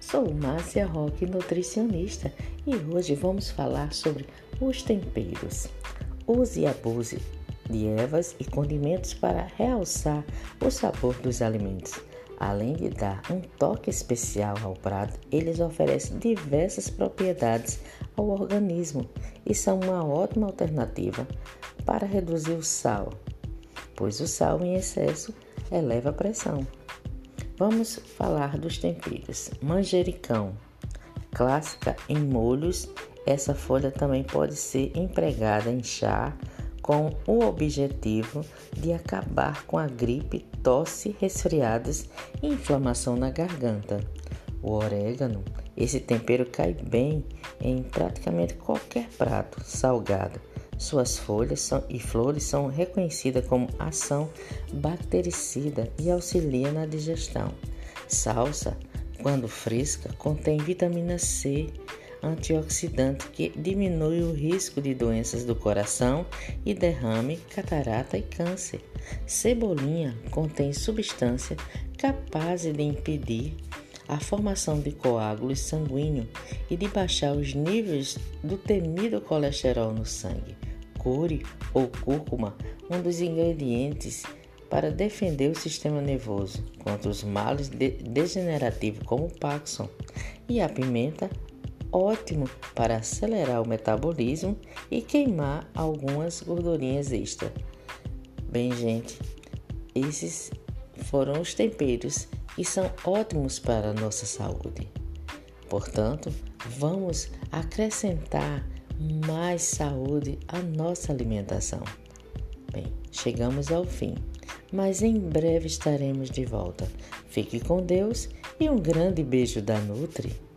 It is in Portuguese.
Sou Márcia Roque, nutricionista, e hoje vamos falar sobre os temperos. Use e abuse de ervas e condimentos para realçar o sabor dos alimentos. Além de dar um toque especial ao prato, eles oferecem diversas propriedades ao organismo e são uma ótima alternativa para reduzir o sal, pois o sal em excesso eleva a pressão. Vamos falar dos temperos. Manjericão, clássica em molhos, essa folha também pode ser empregada em chá com o objetivo de acabar com a gripe, tosse, resfriados e inflamação na garganta. O orégano, esse tempero cai bem em praticamente qualquer prato salgado suas folhas são, e flores são reconhecidas como ação bactericida e auxilia na digestão. Salsa, quando fresca, contém vitamina C, antioxidante que diminui o risco de doenças do coração e derrame, catarata e câncer. Cebolinha contém substância capaz de impedir a formação de coágulos sanguíneos e de baixar os níveis do temido colesterol no sangue core ou cúrcuma, um dos ingredientes para defender o sistema nervoso contra os males de degenerativos como o Parkinson, e a pimenta, ótimo para acelerar o metabolismo e queimar algumas gordurinhas extra. Bem, gente, esses foram os temperos e são ótimos para a nossa saúde. Portanto, vamos acrescentar mais saúde à nossa alimentação. Bem, chegamos ao fim, mas em breve estaremos de volta. Fique com Deus e um grande beijo da Nutri.